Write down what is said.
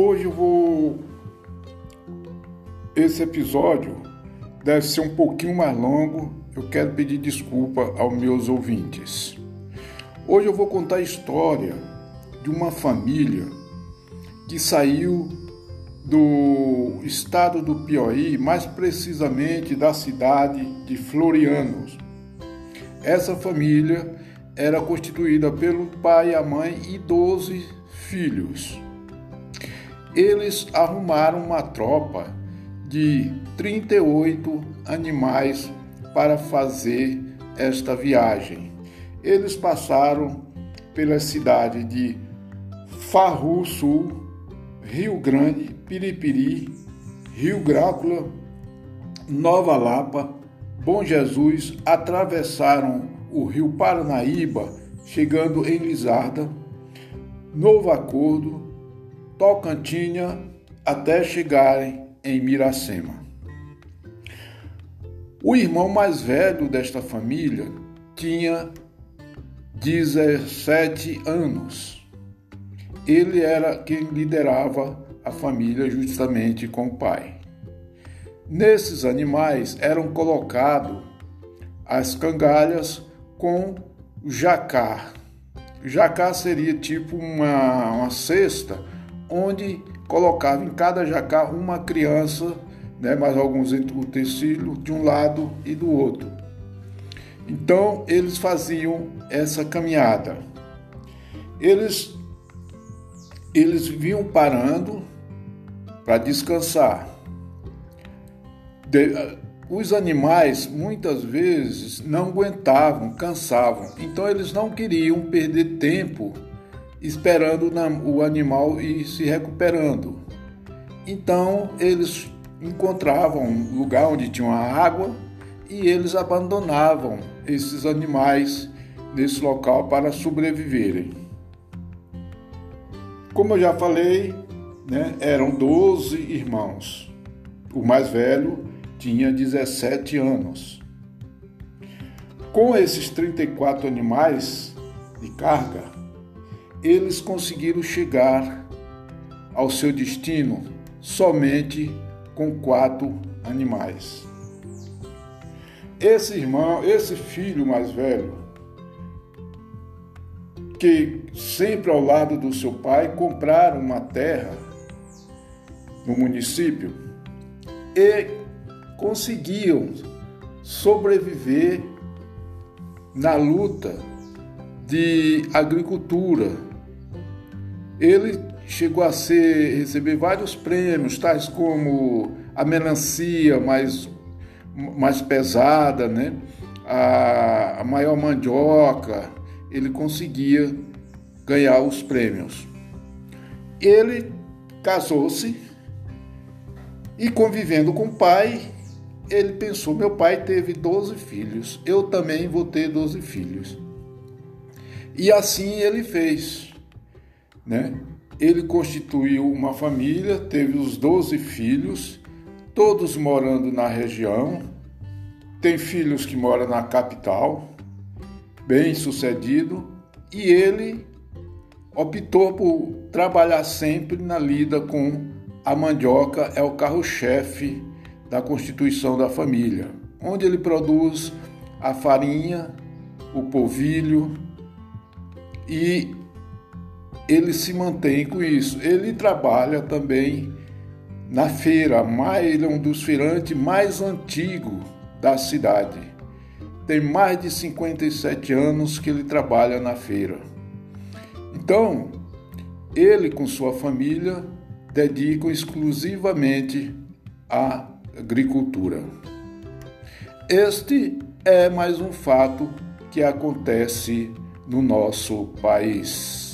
Hoje eu vou. Esse episódio deve ser um pouquinho mais longo. Eu quero pedir desculpa aos meus ouvintes. Hoje eu vou contar a história de uma família que saiu do estado do Piauí, mais precisamente da cidade de Florianos. Essa família era constituída pelo pai, a mãe e 12 filhos eles arrumaram uma tropa de 38 animais para fazer esta viagem. Eles passaram pela cidade de Farru Sul, Rio Grande, Piripiri, Rio Grácula, Nova Lapa, Bom Jesus, atravessaram o rio Paranaíba, chegando em Lizarda, Novo Acordo, Tocantinha até chegarem em Miracema. O irmão mais velho desta família tinha 17 anos. Ele era quem liderava a família justamente com o pai. Nesses animais eram colocados as cangalhas com jacá. Jacá seria tipo uma, uma cesta onde colocava em cada jacá uma criança, né, mais alguns utensílios de um lado e do outro. Então eles faziam essa caminhada. Eles eles vinham parando para descansar. De, os animais muitas vezes não aguentavam, cansavam, então eles não queriam perder tempo esperando o animal ir se recuperando. Então eles encontravam um lugar onde tinha uma água e eles abandonavam esses animais nesse local para sobreviverem. Como eu já falei, né, eram 12 irmãos. O mais velho tinha 17 anos. Com esses 34 animais de carga, eles conseguiram chegar ao seu destino somente com quatro animais. Esse irmão, esse filho mais velho, que sempre ao lado do seu pai compraram uma terra no município e conseguiam sobreviver na luta de agricultura ele chegou a ser receber vários prêmios, tais como a melancia mais, mais pesada, né? a, a maior mandioca, ele conseguia ganhar os prêmios. Ele casou-se e convivendo com o pai, ele pensou: meu pai teve 12 filhos, eu também vou ter 12 filhos. E assim ele fez né? Ele constituiu uma família, teve os 12 filhos, todos morando na região. Tem filhos que moram na capital, bem sucedido, e ele optou por trabalhar sempre na lida com a mandioca, é o carro-chefe da constituição da família, onde ele produz a farinha, o polvilho e ele se mantém com isso. Ele trabalha também na feira, ele é um dos feirantes mais antigos da cidade. Tem mais de 57 anos que ele trabalha na feira. Então, ele com sua família dedicam exclusivamente à agricultura. Este é mais um fato que acontece no nosso país.